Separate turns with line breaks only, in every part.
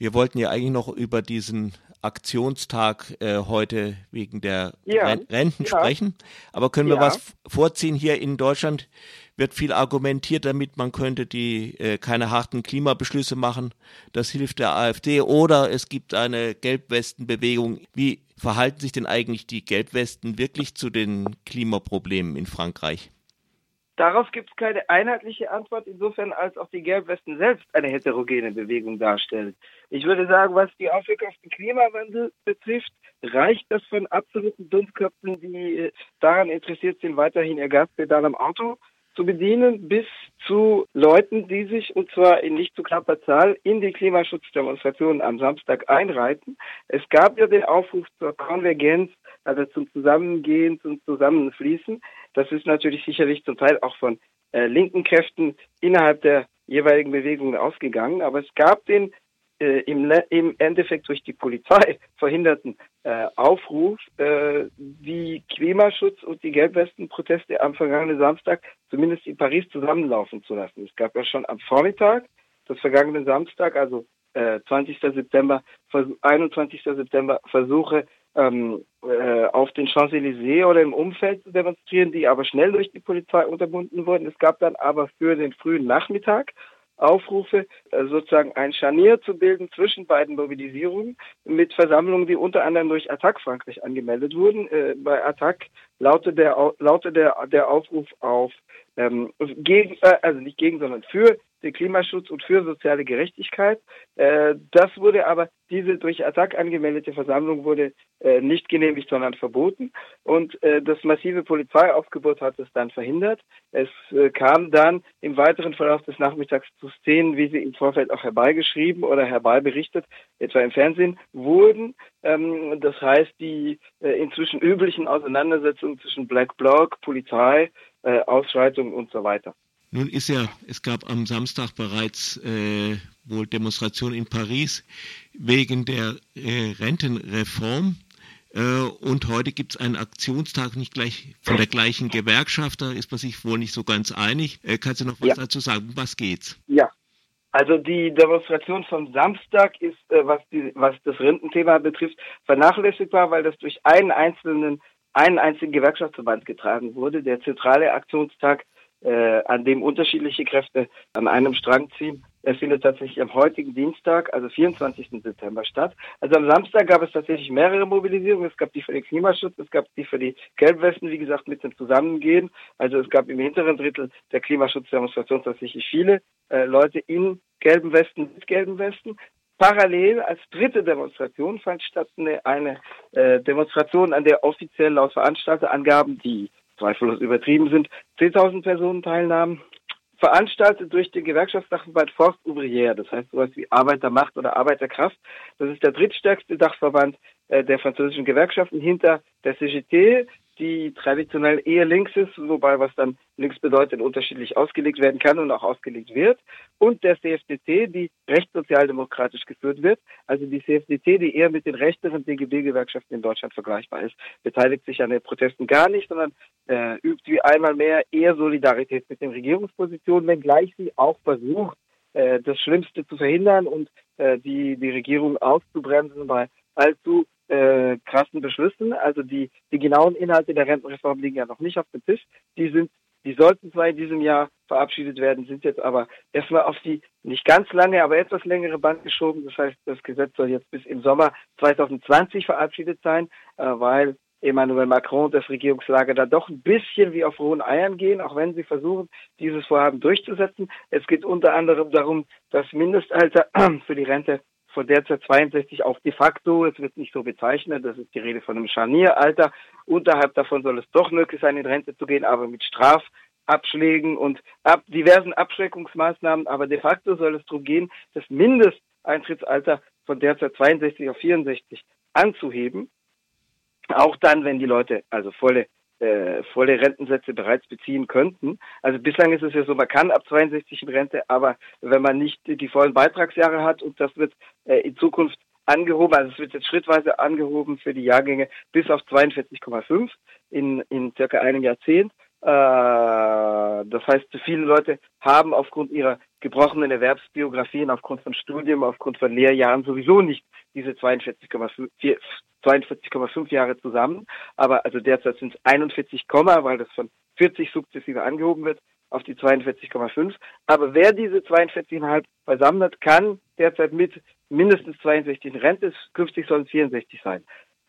Wir wollten ja eigentlich noch über diesen Aktionstag äh, heute wegen der ja, Renten ja. sprechen. Aber können wir ja. was vorziehen? Hier in Deutschland wird viel argumentiert damit, man könnte die äh, keine harten Klimabeschlüsse machen. Das hilft der AfD. Oder es gibt eine Gelbwestenbewegung. Wie verhalten sich denn eigentlich die Gelbwesten wirklich zu den Klimaproblemen in Frankreich?
Darauf gibt es keine einheitliche Antwort, insofern als auch die Gelbwesten selbst eine heterogene Bewegung darstellen. Ich würde sagen, was die Auswirkungen auf den Klimawandel betrifft, reicht das von absoluten Dummköpfen, die äh, daran interessiert sind, weiterhin ihr Gaspedal am Auto zu bedienen, bis zu Leuten, die sich, und zwar in nicht zu knapper Zahl, in die Klimaschutzdemonstrationen am Samstag einreiten. Es gab ja den Aufruf zur Konvergenz, also zum Zusammengehen, zum Zusammenfließen. Das ist natürlich sicherlich zum Teil auch von äh, linken Kräften innerhalb der jeweiligen Bewegungen ausgegangen, aber es gab den äh, im, im Endeffekt durch die Polizei verhinderten äh, Aufruf, äh, die Klimaschutz und die Gelbwesten-Proteste am vergangenen Samstag zumindest in Paris zusammenlaufen zu lassen. Es gab ja schon am Vormittag des vergangenen Samstag, also äh, 20. September, 21. September Versuche, ähm, äh, auf den Champs-Élysées oder im Umfeld zu demonstrieren, die aber schnell durch die Polizei unterbunden wurden. Es gab dann aber für den frühen Nachmittag Aufrufe, äh, sozusagen ein Scharnier zu bilden zwischen beiden Mobilisierungen mit Versammlungen, die unter anderem durch Attac Frankreich angemeldet wurden. Äh, bei Attac lautet der, lautet der, der Aufruf auf ähm, gegen, äh, also nicht gegen, sondern für den Klimaschutz und für soziale Gerechtigkeit. Äh, das wurde aber, diese durch Attac angemeldete Versammlung wurde äh, nicht genehmigt, sondern verboten. Und äh, das massive Polizeiaufgebot hat es dann verhindert. Es äh, kam dann im weiteren Verlauf des Nachmittags zu Szenen, wie sie im Vorfeld auch herbeigeschrieben oder herbeiberichtet, etwa im Fernsehen, wurden. Ähm, das heißt, die äh, inzwischen üblichen Auseinandersetzungen zwischen Black Bloc, Polizei, äh, Ausschreitungen und so weiter.
Nun ist ja, es gab am Samstag bereits äh, wohl Demonstrationen in Paris wegen der äh, Rentenreform. Äh, und heute gibt es einen Aktionstag nicht gleich von der gleichen Gewerkschaft. Da ist man sich wohl nicht so ganz einig. Äh, kannst du noch was ja. dazu sagen? Um was geht's?
Ja, also die Demonstration vom Samstag ist, äh, was, die, was das Rententhema betrifft, vernachlässigbar, weil das durch einen einzelnen, einen einzigen Gewerkschaftsverband getragen wurde. Der zentrale Aktionstag äh, an dem unterschiedliche Kräfte an einem Strang ziehen. Er findet tatsächlich am heutigen Dienstag, also 24. September statt. Also am Samstag gab es tatsächlich mehrere Mobilisierungen. Es gab die für den Klimaschutz, es gab die für die Gelbwesten, wie gesagt, mit dem Zusammengehen. Also es gab im hinteren Drittel der Klimaschutzdemonstration tatsächlich viele äh, Leute in gelben Westen, mit gelben Westen. Parallel als dritte Demonstration fand statt eine, eine äh, Demonstration, an der offiziell laut Veranstalterangaben die zweifellos übertrieben sind, 10.000 Personen teilnahmen, veranstaltet durch den Gewerkschaftsdachverband Forst Ouvrière, das heißt sowas wie Arbeitermacht oder Arbeiterkraft. Das ist der drittstärkste Dachverband äh, der französischen Gewerkschaften hinter der CGT, die traditionell eher links ist, wobei was dann links bedeutet, unterschiedlich ausgelegt werden kann und auch ausgelegt wird. Und der CFDT, die rechtssozialdemokratisch geführt wird. Also die CFDT, die eher mit den rechteren DGB-Gewerkschaften in Deutschland vergleichbar ist, beteiligt sich an den Protesten gar nicht, sondern äh, übt wie einmal mehr eher Solidarität mit den Regierungspositionen, wenngleich sie auch versucht, äh, das Schlimmste zu verhindern und äh, die, die Regierung auszubremsen bei allzu äh, krassen Beschlüssen. Also die, die genauen Inhalte der Rentenreform liegen ja noch nicht auf dem Tisch. Die sind, die sollten zwar in diesem Jahr verabschiedet werden, sind jetzt aber erstmal auf die nicht ganz lange, aber etwas längere Band geschoben. Das heißt, das Gesetz soll jetzt bis im Sommer 2020 verabschiedet sein, äh, weil Emmanuel Macron und das Regierungslager da doch ein bisschen wie auf rohen Eiern gehen, auch wenn sie versuchen, dieses Vorhaben durchzusetzen. Es geht unter anderem darum, das Mindestalter für die Rente von derzeit 62 auf de facto, es wird nicht so bezeichnet, das ist die Rede von einem Scharnieralter. Unterhalb davon soll es doch möglich sein, in Rente zu gehen, aber mit Strafabschlägen und ab diversen Abschreckungsmaßnahmen. Aber de facto soll es darum gehen, das Mindesteintrittsalter von derzeit 62 auf 64 anzuheben. Auch dann, wenn die Leute also volle äh, volle Rentensätze bereits beziehen könnten. Also bislang ist es ja so, man kann ab 62 in Rente, aber wenn man nicht die vollen Beitragsjahre hat und das wird äh, in Zukunft angehoben, also es wird jetzt schrittweise angehoben für die Jahrgänge bis auf 42,5 in, in circa einem Jahrzehnt. Äh, das heißt, viele Leute haben aufgrund ihrer gebrochenen Erwerbsbiografien aufgrund von Studium, aufgrund von Lehrjahren sowieso nicht diese 42,5 42,5 Jahre zusammen. Aber also derzeit sind es 41, weil das von 40 sukzessive angehoben wird auf die 42,5. Aber wer diese 42,5 beisammen hat, kann derzeit mit mindestens 62 in Rente, künftig sollen es 64 sein.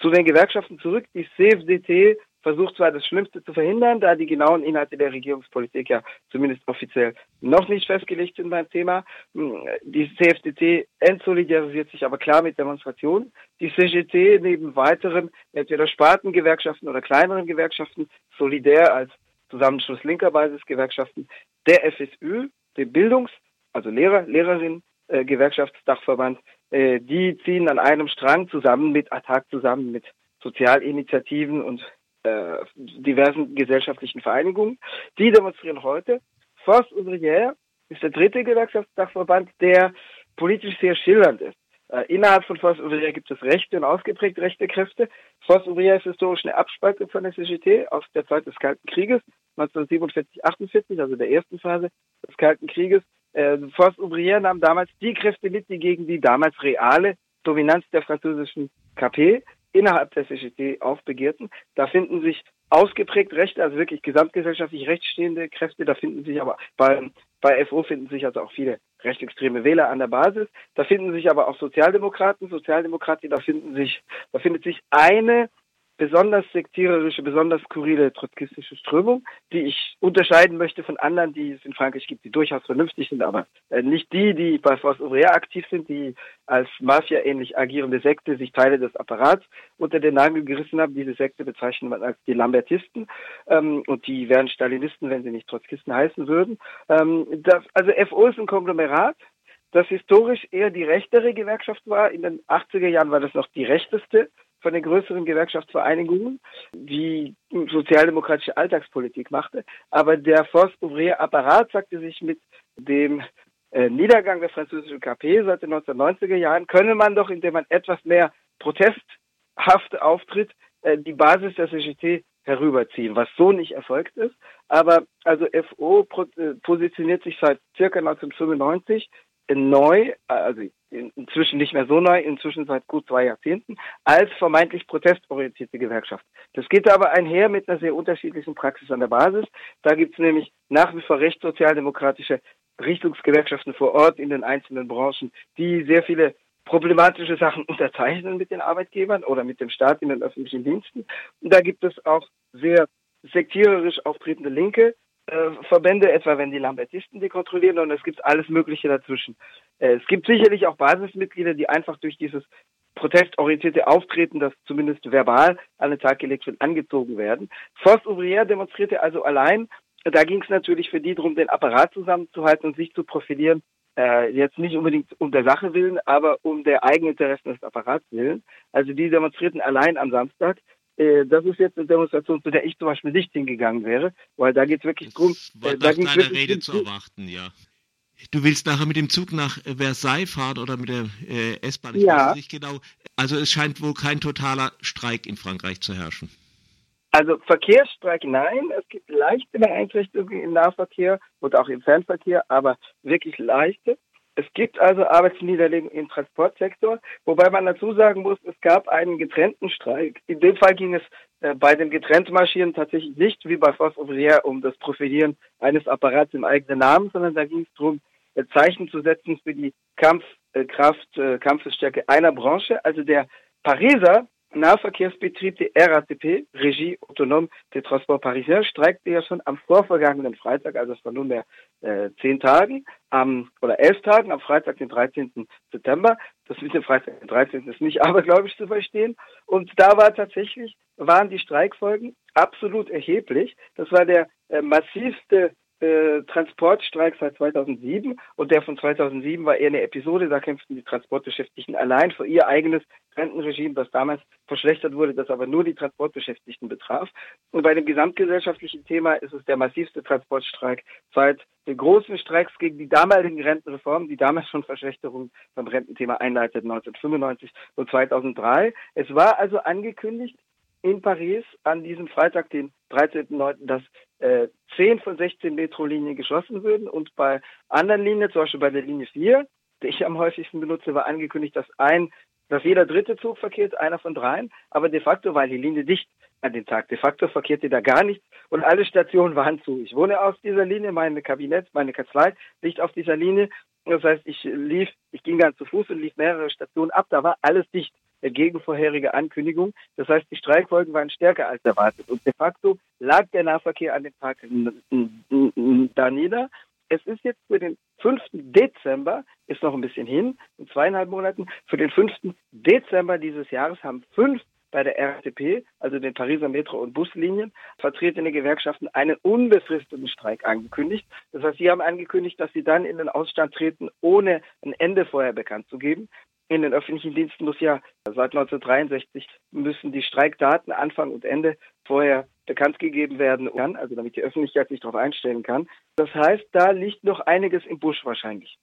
Zu den Gewerkschaften zurück. Die CFDT versucht zwar das Schlimmste zu verhindern, da die genauen Inhalte der Regierungspolitik ja zumindest offiziell noch nicht festgelegt sind beim Thema. Die CFDT entsolidarisiert sich aber klar mit Demonstrationen. Die CGT neben weiteren, entweder Spartengewerkschaften oder kleineren Gewerkschaften, solidär als Zusammenschluss linker Basisgewerkschaften, der FSÜ, der Bildungs-, also Lehrer, Lehrerinnen, äh, Gewerkschaftsdachverband, äh, die ziehen an einem Strang zusammen mit Attac, zusammen mit Sozialinitiativen und äh, diversen gesellschaftlichen Vereinigungen. Die demonstrieren heute. Force Ouvrière ist der dritte Gewerkschaftsdachverband, der politisch sehr schildernd ist. Äh, innerhalb von Force Ouvrière gibt es rechte und ausgeprägt rechte Kräfte. Force Ouvrière ist historisch eine Abspaltung von der CGT aus der Zeit des Kalten Krieges, 1947, 48, also der ersten Phase des Kalten Krieges. Äh, Force Ouvrière nahm damals die Kräfte mit, die gegen die damals reale Dominanz der französischen KP innerhalb der CGT aufbegehrten. Da finden sich ausgeprägt rechte, also wirklich gesamtgesellschaftlich rechtsstehende Kräfte. Da finden sich aber bei, bei FO finden sich also auch viele rechtsextreme Wähler an der Basis. Da finden sich aber auch Sozialdemokraten, Sozialdemokraten, da finden sich, da findet sich eine besonders sektiererische, besonders skurrile trotzkistische Strömung, die ich unterscheiden möchte von anderen, die es in Frankreich gibt, die durchaus vernünftig sind, aber äh, nicht die, die bei Force Ouvrière aktiv sind, die als Mafia-ähnlich agierende Sekte sich Teile des Apparats unter den Nagel gerissen haben. Diese Sekte bezeichnet man als die Lambertisten ähm, und die wären Stalinisten, wenn sie nicht Trotzkisten heißen würden. Ähm, das, also FO ist ein Konglomerat, das historisch eher die rechtere Gewerkschaft war. In den 80er Jahren war das noch die rechteste von den größeren Gewerkschaftsvereinigungen, die sozialdemokratische Alltagspolitik machte. Aber der Force Ouvrier Apparat sagte sich mit dem äh, Niedergang der französischen KP seit den 1990er Jahren, könne man doch, indem man etwas mehr protesthaft auftritt, äh, die Basis der CGT herüberziehen, was so nicht erfolgt ist. Aber also FO äh, positioniert sich seit circa 1995 neu, also inzwischen nicht mehr so neu, inzwischen seit gut zwei Jahrzehnten, als vermeintlich protestorientierte Gewerkschaft. Das geht aber einher mit einer sehr unterschiedlichen Praxis an der Basis. Da gibt es nämlich nach wie vor rechtssozialdemokratische Richtungsgewerkschaften vor Ort in den einzelnen Branchen, die sehr viele problematische Sachen unterzeichnen mit den Arbeitgebern oder mit dem Staat in den öffentlichen Diensten. Und da gibt es auch sehr sektiererisch auftretende Linke, Verbände, etwa wenn die Lambertisten die kontrollieren und es gibt alles Mögliche dazwischen. Äh, es gibt sicherlich auch Basismitglieder, die einfach durch dieses protestorientierte Auftreten, das zumindest verbal an den Tag gelegt wird, angezogen werden. Force Ouvrière demonstrierte also allein. Da ging es natürlich für die darum, den Apparat zusammenzuhalten und sich zu profilieren. Äh, jetzt nicht unbedingt um der Sache willen, aber um der Eigeninteressen des Apparats willen. Also die demonstrierten allein am Samstag. Äh, das ist jetzt eine Demonstration, zu der ich zum Beispiel nicht hingegangen wäre, weil da geht es wirklich das drum.
War äh, da nach deiner Rede zu erwarten, ja. Du willst nachher mit dem Zug nach Versailles fahren oder mit der äh, S-Bahn? Ich ja. weiß nicht genau. Also es scheint wohl kein totaler Streik in Frankreich zu herrschen.
Also Verkehrsstreik nein, es gibt leichte Beeinträchtigungen im Nahverkehr und auch im Fernverkehr, aber wirklich leichte. Es gibt also Arbeitsniederlegungen im Transportsektor, wobei man dazu sagen muss, es gab einen getrennten Streik. In dem Fall ging es äh, bei dem getrennten Marschieren tatsächlich nicht wie bei Force Ouvrière um das Profilieren eines Apparats im eigenen Namen, sondern da ging es darum, äh, Zeichen zu setzen für die Kampfkraft, äh, Kampfesstärke einer Branche. Also der Pariser Nahverkehrsbetrieb, die RATP, Regie Autonome des Transports Parisiens, streikte ja schon am vorvergangenen Freitag, also vor nunmehr äh, zehn Tagen, am, oder elf Tagen, am Freitag, den 13. September. Das mit dem Freitag, den 13. ist nicht abergläubisch zu verstehen. Und da war tatsächlich, waren die Streikfolgen absolut erheblich. Das war der äh, massivste äh, Transportstreik seit 2007 und der von 2007 war eher eine Episode, da kämpften die Transportbeschäftigten allein für ihr eigenes Rentenregime, das damals verschlechtert wurde, das aber nur die Transportbeschäftigten betraf. Und bei dem gesamtgesellschaftlichen Thema ist es der massivste Transportstreik seit den großen Streiks gegen die damaligen Rentenreformen, die damals schon Verschlechterungen beim Rententhema einleiteten, 1995 und 2003. Es war also angekündigt, in Paris an diesem Freitag, den 13.09., dass äh, 10 von 16 Metrolinien geschlossen würden und bei anderen Linien, zum Beispiel bei der Linie 4, die ich am häufigsten benutze, war angekündigt, dass ein, dass jeder dritte Zug verkehrt, einer von dreien, aber de facto war die Linie dicht an dem Tag. De facto verkehrte da gar nichts und alle Stationen waren zu. Ich wohne aus dieser Linie, meine Kabinett, meine Kanzlei liegt auf dieser Linie. Das heißt, ich lief, ich ging dann zu Fuß und lief mehrere Stationen ab, da war alles dicht gegen vorherige Ankündigung. Das heißt, die Streikfolgen waren stärker als erwartet. Und de facto lag der Nahverkehr an dem Tag da nieder. Es ist jetzt für den 5. Dezember, ist noch ein bisschen hin, in zweieinhalb Monaten, für den 5. Dezember dieses Jahres haben fünf bei der RTP, also den Pariser Metro- und Buslinien, vertretene Gewerkschaften einen unbefristeten Streik angekündigt. Das heißt, sie haben angekündigt, dass sie dann in den Ausstand treten, ohne ein Ende vorher bekannt zu geben. In den öffentlichen Diensten muss ja seit 1963 müssen die Streikdaten Anfang und Ende vorher bekannt gegeben werden kann, also damit die Öffentlichkeit sich darauf einstellen kann. Das heißt, da liegt noch einiges im Busch wahrscheinlich.